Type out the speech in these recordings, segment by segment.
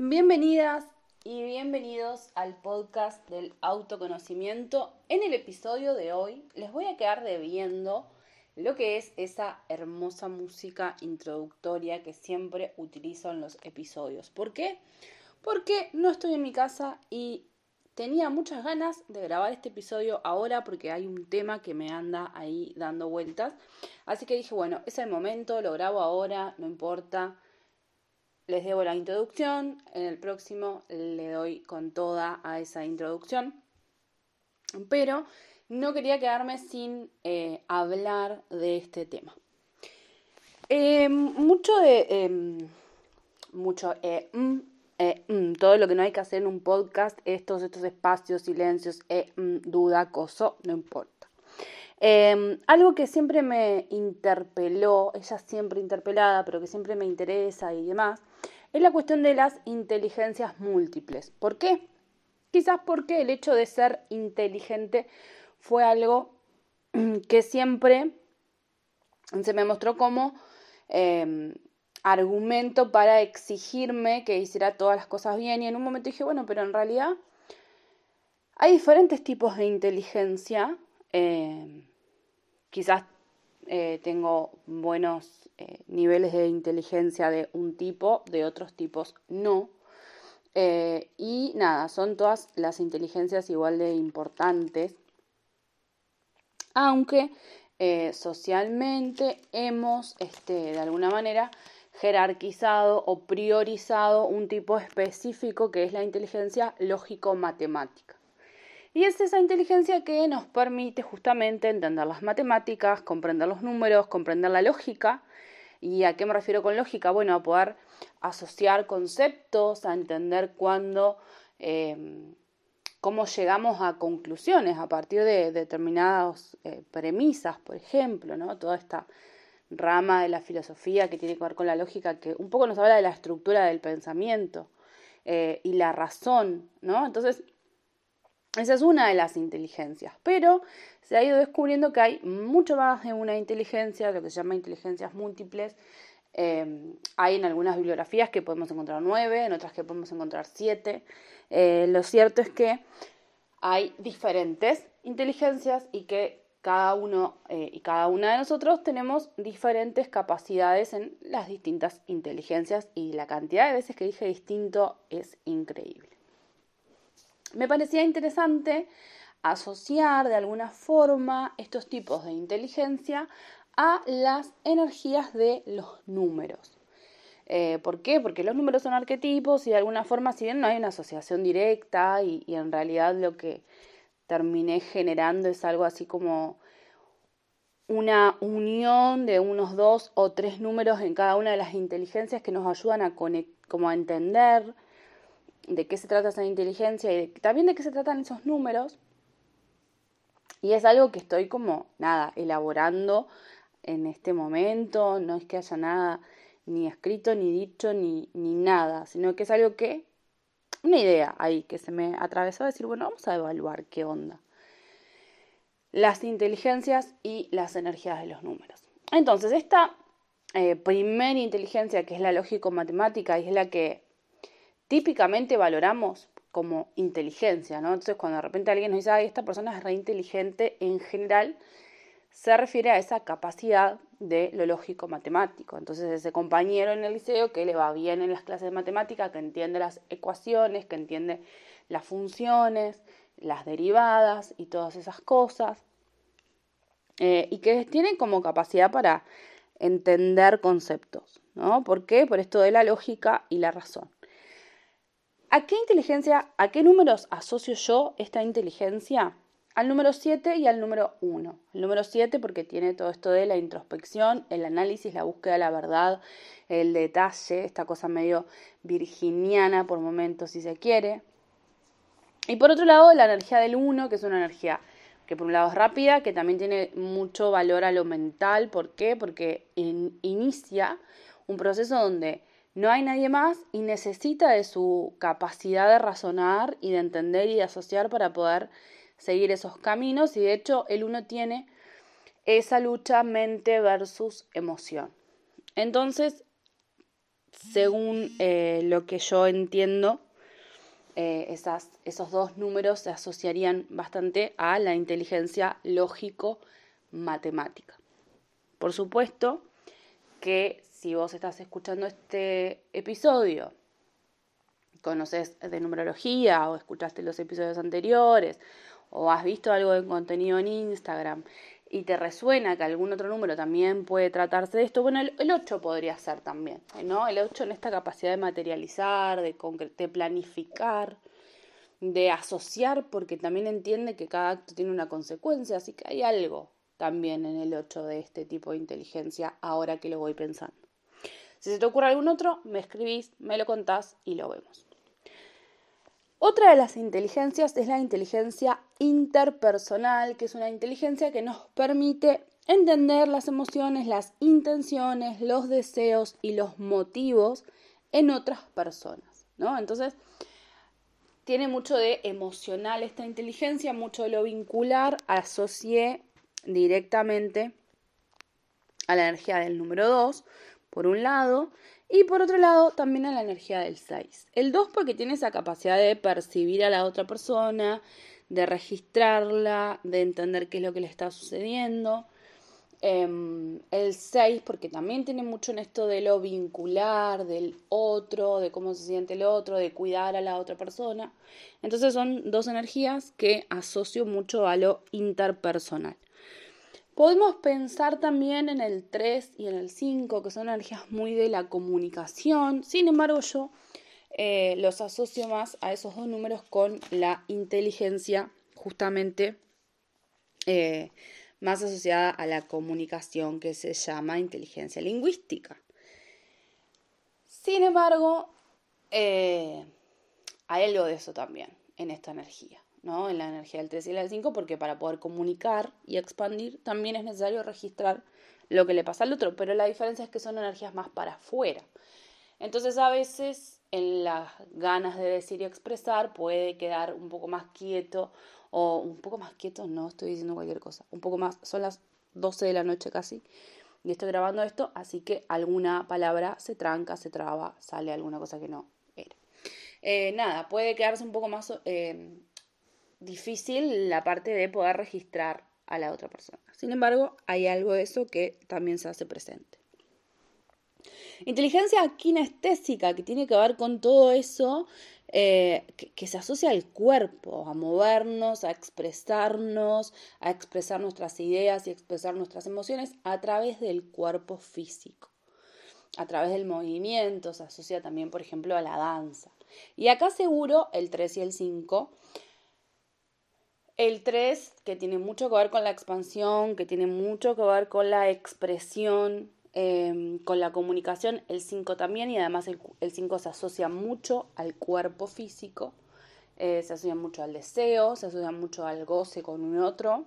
Bienvenidas y bienvenidos al podcast del autoconocimiento. En el episodio de hoy les voy a quedar debiendo lo que es esa hermosa música introductoria que siempre utilizo en los episodios. ¿Por qué? Porque no estoy en mi casa y tenía muchas ganas de grabar este episodio ahora porque hay un tema que me anda ahí dando vueltas. Así que dije, bueno, es el momento, lo grabo ahora, no importa les debo la introducción, en el próximo le doy con toda a esa introducción, pero no quería quedarme sin eh, hablar de este tema. Em, mucho de... Em, mucho... Eh, mm, eh, mm, todo lo que no hay que hacer en un podcast, estos, estos espacios, silencios, mm, duda, coso, no importa. Em, algo que siempre me interpeló, ella siempre interpelada, pero que siempre me interesa y demás, es la cuestión de las inteligencias múltiples. ¿Por qué? Quizás porque el hecho de ser inteligente fue algo que siempre se me mostró como em, argumento para exigirme que hiciera todas las cosas bien y en un momento dije, bueno, pero en realidad hay diferentes tipos de inteligencia. Em, quizás eh, tengo buenos eh, niveles de inteligencia de un tipo, de otros tipos no. Eh, y nada, son todas las inteligencias igual de importantes, aunque socialmente hemos, este, de alguna manera, jerarquizado o priorizado un tipo específico que es la inteligencia lógico-matemática. Y es esa inteligencia que nos permite justamente entender las matemáticas, comprender los números, comprender la lógica. ¿Y a qué me refiero con lógica? Bueno, a poder asociar conceptos, a entender cuándo, em, cómo llegamos a conclusiones a partir de determinadas eh, premisas, por ejemplo, ¿no? Toda esta rama de la filosofía que tiene que ver con la lógica, que un poco nos habla de la estructura del pensamiento eh, y la razón, ¿no? Entonces, esa es una de las inteligencias, pero se ha ido descubriendo que hay mucho más de una inteligencia, lo que se llama inteligencias múltiples. Em, hay en algunas bibliografías que podemos encontrar nueve, en otras que podemos encontrar siete. Eh, lo cierto es que hay diferentes inteligencias y que cada uno eh, y cada una de nosotros tenemos diferentes capacidades en las distintas inteligencias y la cantidad de veces que dije distinto es increíble me parecía interesante asociar de alguna forma estos tipos de inteligencia a las energías de los números. Eh, ¿Por qué? Porque los números son arquetipos y de alguna forma, si bien no hay una asociación directa y, y en realidad lo que terminé generando es algo así como una unión de unos dos o tres números en cada una de las inteligencias que nos ayudan a, como a entender de qué se trata esa inteligencia y también de qué se tratan esos números. Y es algo que estoy como, nada, elaborando en este momento, no es que haya nada ni escrito, ni dicho, ni, ni nada, sino que es algo que, una idea ahí que se me atravesó decir, bueno, vamos a evaluar qué onda. Las inteligencias y las energías de los números. Entonces, esta eh, primera inteligencia, que es la lógico-matemática, y es la que típicamente valoramos como inteligencia, ¿no? Entonces, cuando de repente alguien nos dice, ay, esta persona es re inteligente, en general se refiere a esa capacidad de lo lógico matemático. Entonces, ese compañero en el liceo que le va bien en las clases de matemática, que entiende las ecuaciones, que entiende las funciones, las derivadas y todas esas cosas, eh, y que tiene como capacidad para entender conceptos, ¿no? ¿Por qué? Por esto de la lógica y la razón. ¿A qué inteligencia, a qué números asocio yo esta inteligencia? Al número 7 y al número 1. El número 7 porque tiene todo esto de la introspección, el análisis, la búsqueda de la verdad, el detalle, esta cosa medio virginiana por momentos si se quiere. Y por otro lado, la energía del 1, que es una energía que por un lado es rápida, que también tiene mucho valor a lo mental. ¿Por qué? Porque inicia un proceso donde no hay nadie más y necesita de su capacidad de razonar y de entender y de asociar para poder seguir esos caminos y de hecho el uno tiene esa lucha mente versus emoción. Entonces, según eh, lo que yo entiendo, eh, esos dos números se asociarían bastante a la inteligencia lógico-matemática. Por supuesto que si vos estás escuchando este episodio, conoces de numerología o escuchaste los episodios anteriores o has visto algo de contenido en Instagram y te resuena que algún otro número también puede tratarse de esto, bueno, el, 8 podría ser también, ¿no? El 8 en esta capacidad de materializar, de, de planificar, de asociar, porque también entiende que cada acto tiene una consecuencia, así que hay algo también en el 8 de este tipo de inteligencia ahora que lo voy pensando. Si se te ocurre algún otro, me escribís, me lo contás y lo vemos. Otra de las inteligencias es la inteligencia interpersonal, que es una inteligencia que nos permite entender las emociones, las intenciones, los deseos y los motivos en otras personas, ¿no? Entonces, tiene mucho de emocional esta inteligencia, mucho de lo vincular, asocié directamente a la energía del número 2, por un lado, y por otro lado, también a la energía del 6. El 2 porque tiene esa capacidad de percibir a la otra persona, de registrarla, de entender qué es lo que le está sucediendo. Em, el 6 porque también tiene mucho en esto de lo vincular, del otro, de cómo se siente el otro, de cuidar a la otra persona. Entonces son dos energías que asocio mucho a lo interpersonal. Podemos pensar también en el 3 y en el 5, que son energías muy de la comunicación. Sin embargo, yo eh, los asocio más a esos dos números con la inteligencia, justamente eh, más asociada a la comunicación, que se llama inteligencia lingüística. Sin embargo, eh, hay algo de eso también en esta energía. ¿No? En la energía del 3 y del 5, porque para poder comunicar y expandir también es necesario registrar lo que le pasa al otro, pero la diferencia es que son energías más para afuera. Entonces a veces en las ganas de decir y expresar puede quedar un poco más quieto o un poco más quieto, no estoy diciendo cualquier cosa, un poco más, son las 12 de la noche casi y estoy grabando esto, así que alguna palabra se tranca, se traba, sale alguna cosa que no era. Eh, nada, puede quedarse un poco más eh, difícil la parte de poder registrar a la otra persona. Sin embargo, hay algo de eso que también se hace presente. Inteligencia kinestésica, que tiene que ver con todo eso eh, que, se asocia al cuerpo, a movernos, a expresarnos, a expresar nuestras ideas y expresar nuestras emociones a través del cuerpo físico, a través del movimiento, se asocia también, por ejemplo, a la danza. Y acá seguro el 3 y el 5 el 3, que tiene mucho que ver con la expansión, que tiene mucho que ver con la expresión, em, con la comunicación. El 5 también, y además el, 5 se asocia mucho al cuerpo físico, eh, se asocia mucho al deseo, se asocia mucho al goce con un otro.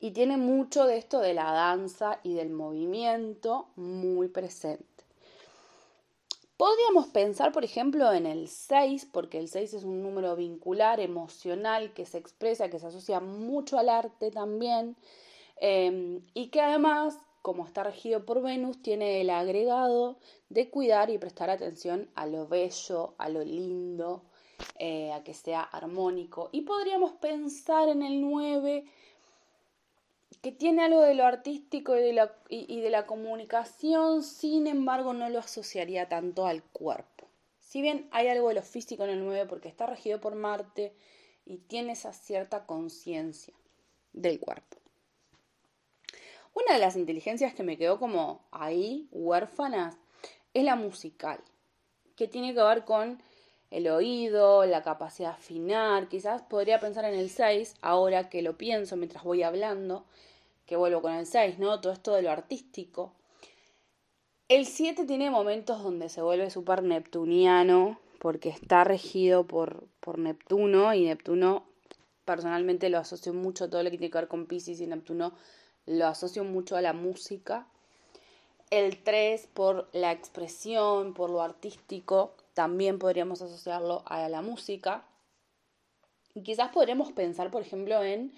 Y tiene mucho de esto de la danza y del movimiento muy presente. Podríamos pensar, por ejemplo, en el 6, porque el 6 es un número vincular, emocional, que se expresa, que se asocia mucho al arte también, em, y que además, como está regido por Venus, tiene el agregado de cuidar y prestar atención a lo bello, a lo lindo, eh, a que sea armónico. Y podríamos pensar en el 9 que tiene algo de lo artístico y de, la, y, de la comunicación, sin embargo no lo asociaría tanto al cuerpo. Si bien hay algo de lo físico en el 9 porque está regido por Marte y tiene esa cierta conciencia del cuerpo. Una de las inteligencias que me quedó como ahí, huérfanas, es la musical, que tiene que ver con el oído, la capacidad de afinar. Quizás podría pensar en el 6, ahora que lo pienso mientras voy hablando, que vuelvo con el 6, ¿no? Todo esto de lo artístico. El 7 tiene momentos donde se vuelve súper neptuniano, porque está regido por, por Neptuno, y Neptuno personalmente lo asocio mucho a todo lo que tiene que ver con Pisces y Neptuno lo asocio mucho a la música. El 3 por la expresión, por lo artístico, también podríamos asociarlo a la música. Y quizás podremos pensar, por ejemplo, en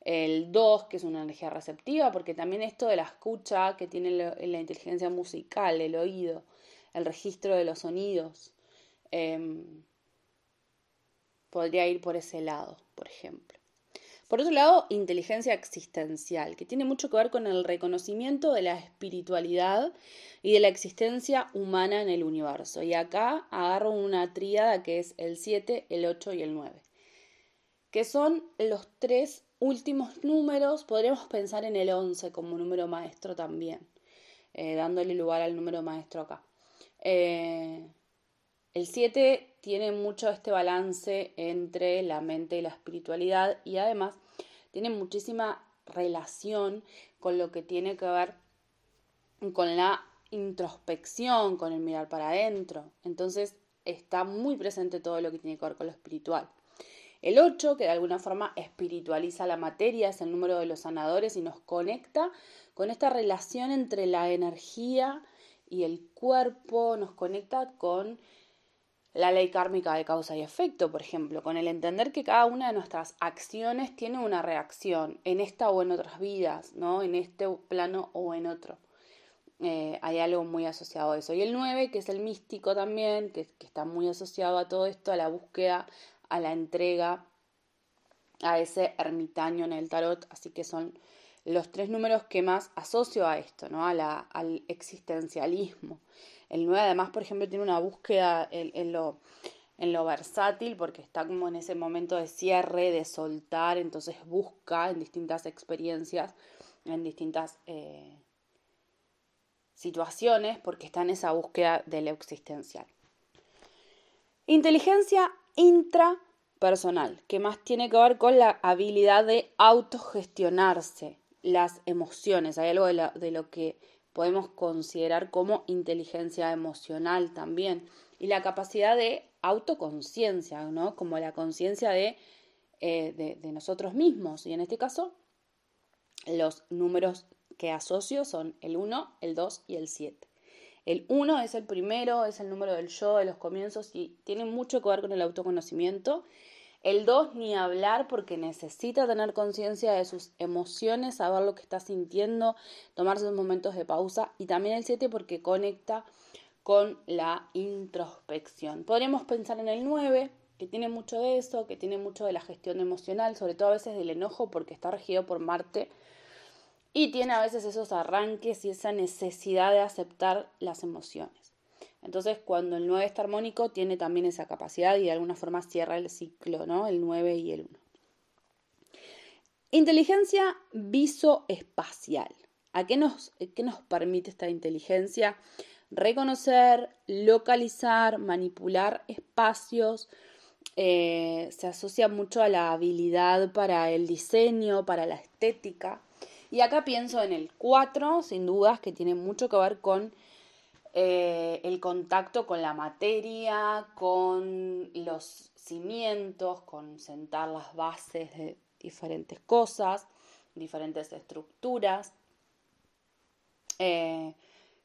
El 2, que es una energía receptiva, porque también esto de la escucha que tiene la inteligencia musical, el oído, el registro de los sonidos, em, podría ir por ese lado, por ejemplo. Por otro lado, inteligencia existencial, que tiene mucho que ver con el reconocimiento de la espiritualidad y de la existencia humana en el universo. Y acá agarro una tríada que es el 7, el 8 y el 9, que son los tres últimos números. Podríamos pensar en el 11 como número maestro también, eh, dándole lugar al número maestro acá. Eh, el 7 tiene mucho este balance entre la mente y la espiritualidad y además tiene muchísima relación con lo que tiene que ver con la introspección, con el mirar para adentro. Entonces está muy presente todo lo que tiene que ver con lo espiritual. El 8, que de alguna forma espiritualiza la materia, es el número de los sanadores y nos conecta con esta relación entre la energía y el cuerpo, nos conecta con la ley kármica de causa y efecto, por ejemplo, con el entender que cada una de nuestras acciones tiene una reacción en esta o en otras vidas, ¿no? En este plano o en otro. Eh, hay algo muy asociado a eso. Y el 9, que es el místico también, que, que está muy asociado a todo esto, a la búsqueda, a la entrega, a ese ermitaño en el tarot. Así que son los tres números que más asocio a esto, ¿no? A la, al existencialismo. El 9 además, por ejemplo, tiene una búsqueda en, lo, en lo versátil porque está como en ese momento de cierre, de soltar, entonces busca en distintas experiencias, en distintas eh, situaciones, porque está en esa búsqueda de lo existencial. Inteligencia intrapersonal, que más tiene que ver con la habilidad de autogestionarse las emociones. Hay algo de, lo que podemos considerar como inteligencia emocional también. Y la capacidad de autoconciencia, ¿no? Como la conciencia de, eh, de, de nosotros mismos. Y en este caso, los números que asocio son el 1, el 2 y el 7. El 1 es el primero, es el número del yo, de los comienzos y tiene mucho que ver con el autoconocimiento el 2 ni hablar porque necesita tener conciencia de sus emociones, saber lo que está sintiendo, tomarse unos momentos de pausa. Y también el 7 porque conecta con la introspección. Podríamos pensar en el 9, que tiene mucho de eso, que tiene mucho de la gestión emocional, sobre todo a veces del enojo porque está regido por Marte. Y tiene a veces esos arranques y esa necesidad de aceptar las emociones. Entonces, cuando el 9 está armónico, tiene también esa capacidad y de alguna forma cierra el ciclo, ¿no? El 9 y el 1. Inteligencia visoespacial. ¿A qué nos, qué nos permite esta inteligencia? Reconocer, localizar, manipular espacios. Eh, se asocia mucho a la habilidad para el diseño, para la estética. Y acá pienso en el 4, sin dudas, que tiene mucho que ver con eh, el contacto con la materia, con los cimientos, con sentar las bases de diferentes cosas, diferentes estructuras, eh,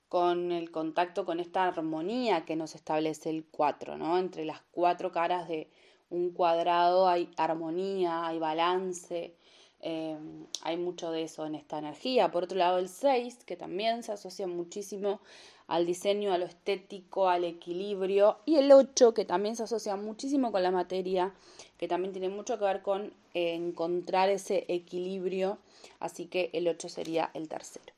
con el contacto con esta armonía que nos establece el 4, ¿no? Entre las cuatro caras de un cuadrado hay armonía, hay balance, eh, hay mucho de eso en esta energía. Por otro lado, el 6, que también se asocia muchísimo al diseño, a lo estético, al equilibrio. Y el 8, que también se asocia muchísimo con la materia, que también tiene mucho que ver con eh, encontrar ese equilibrio. Así que el 8 sería el tercero.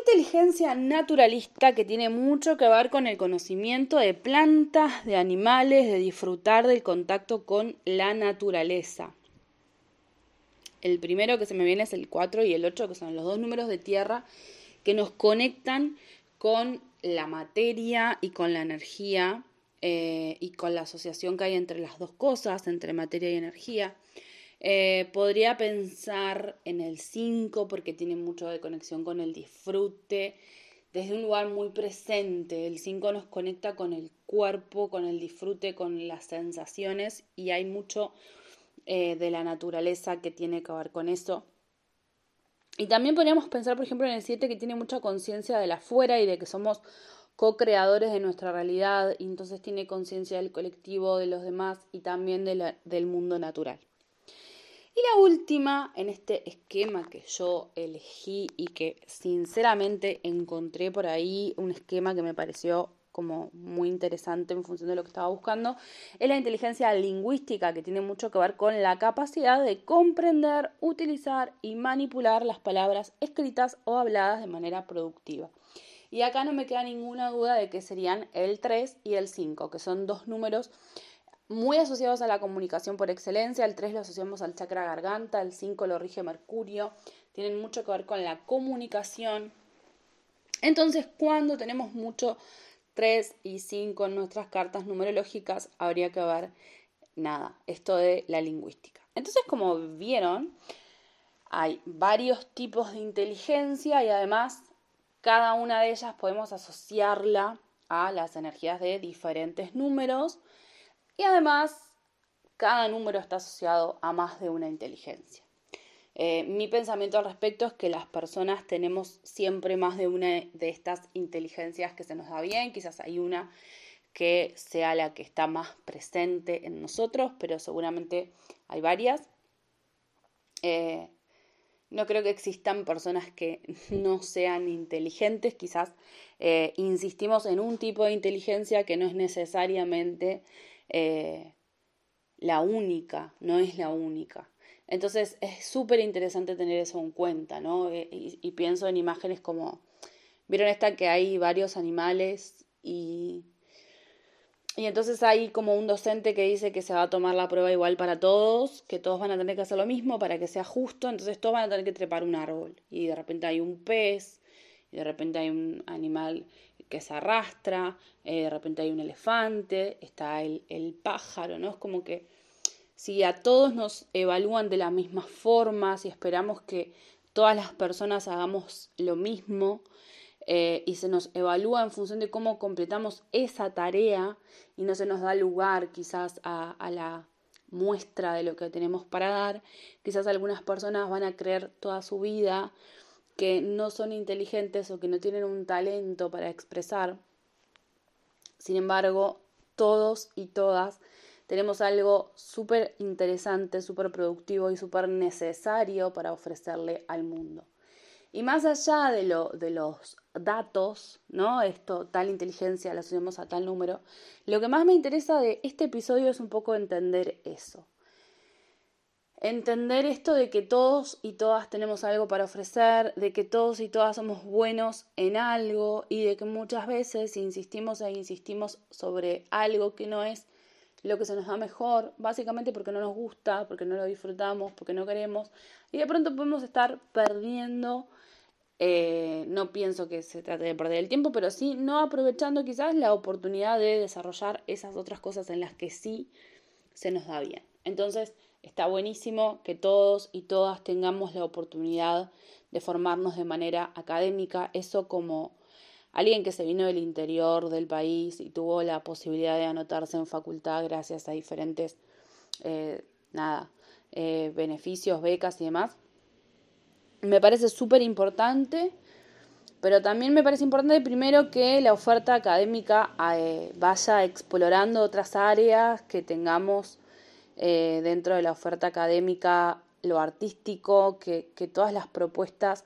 Inteligencia naturalista que tiene mucho que ver con el conocimiento de plantas, de animales, de disfrutar del contacto con la naturaleza. El primero que se me viene es el 4 y el 8, que son los dos números de tierra que nos conectan con la materia y con la energía eh, y con la asociación que hay entre las dos cosas, entre materia y energía. Eh, podría pensar en el 5 porque tiene mucho de conexión con el disfrute, desde un lugar muy presente. El 5 nos conecta con el cuerpo, con el disfrute, con las sensaciones y hay mucho eh, de la naturaleza que tiene que ver con eso. Y también podríamos pensar, por ejemplo, en el 7 que tiene mucha conciencia de la afuera y de que somos co-creadores de nuestra realidad y entonces tiene conciencia del colectivo, de los demás y también del mundo natural. Y la última en este esquema que yo elegí y que sinceramente encontré por ahí un esquema que me pareció como muy interesante en función de lo que estaba buscando, es la inteligencia lingüística, que tiene mucho que ver con la capacidad de comprender, utilizar y manipular las palabras escritas o habladas de manera productiva. Y acá no me queda ninguna duda de que serían el 3 y el 5, que son dos números muy asociados a la comunicación por excelencia. El 3 lo asociamos al chakra garganta, el 5 lo rige Mercurio. Tienen mucho que ver con la comunicación. Entonces, cuando tenemos mucho 3 y 5 en nuestras cartas numerológicas, habría que ver nada, esto de la lingüística. Entonces, como vieron, hay varios tipos de inteligencia y además cada una de ellas podemos asociarla a las energías de diferentes números y además cada número está asociado a más de una inteligencia. Eh, mi pensamiento al respecto es que las personas tenemos siempre más de una de estas inteligencias que se nos da bien, quizás hay una que sea la que está más presente en nosotros, pero seguramente hay varias. Eh, no creo que existan personas que no sean inteligentes, quizás eh, insistimos en un tipo de inteligencia que no es necesariamente la única, no es la única. Entonces es súper interesante tener eso en cuenta, ¿no? Eh, y, pienso en imágenes como, vieron esta que hay varios animales y, y entonces hay como un docente que dice que se va a tomar la prueba igual para todos, que todos van a tener que hacer lo mismo para que sea justo, entonces todos van a tener que trepar un árbol y de repente hay un pez y de repente hay un animal que se arrastra, eh, de repente hay un elefante, está el, el pájaro, ¿no? Es como que si a todos nos evalúan de la misma forma, si esperamos que todas las personas hagamos lo mismo eh, y se nos evalúa en función de cómo completamos esa tarea y no se nos da lugar quizás a, a la muestra de lo que tenemos para dar, quizás algunas personas van a creer toda su vida que no son inteligentes o que no tienen un talento para expresar. Sin embargo, todos y todas tenemos algo súper interesante, súper productivo y súper necesario para ofrecerle al mundo. Y más allá de, lo, de los datos, ¿no? Esto, tal inteligencia la asociamos a tal número, lo que más me interesa de este episodio es un poco entender eso. Entender esto de que todos y todas tenemos algo para ofrecer, de que todos y todas somos buenos en algo y de que muchas veces insistimos e insistimos sobre algo que no es lo que se nos da mejor, básicamente porque no nos gusta, porque no lo disfrutamos, porque no queremos, y de pronto podemos estar perdiendo, eh, no pienso que se trate de perder el tiempo, pero sí no aprovechando quizás la oportunidad de desarrollar esas otras cosas en las que sí se nos da bien. Entonces, está buenísimo que todos y todas tengamos la oportunidad de formarnos de manera académica, eso como alguien que se vino del interior del país y tuvo la posibilidad de anotarse en facultad gracias a diferentes, eh, nada, eh, beneficios, becas y demás. Me parece súper importante, pero también me parece importante primero que la oferta académica eh, vaya explorando otras áreas, que tengamos dentro de la oferta académica lo artístico, que, que todas las propuestas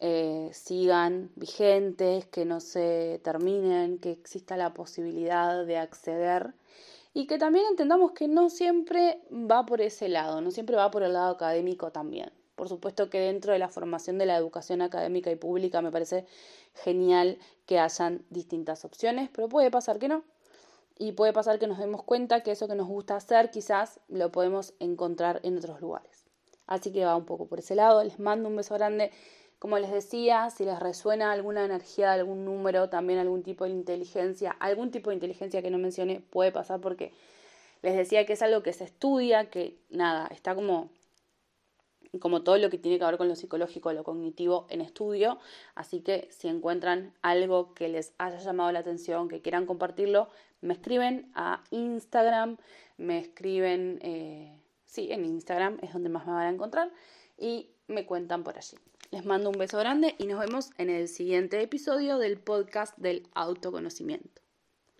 eh, sigan vigentes, que no se terminen, que exista la posibilidad de acceder y que también entendamos que no siempre va por ese lado, no siempre va por el lado académico también. Por supuesto que dentro de la formación de la educación académica y pública me parece genial que hayan distintas opciones, pero puede pasar que no. Y puede pasar que nos demos cuenta que eso que nos gusta hacer quizás lo podemos encontrar en otros lugares. Así que va un poco por ese lado. Les mando un beso grande como les decía, si les resuena alguna energía algún número, también algún tipo de inteligencia, algún tipo de inteligencia que no mencioné, puede pasar porque les decía que es algo que se estudia, que nada, está como como todo lo que tiene que ver con lo psicológico, lo cognitivo en estudio. Así que si encuentran algo que les haya llamado la atención, que quieran compartirlo, me escriben a Instagram, me escriben, eh, sí, en Instagram es donde más me van a encontrar y me cuentan por allí. Les mando un beso grande y nos vemos en el siguiente episodio del podcast del autoconocimiento.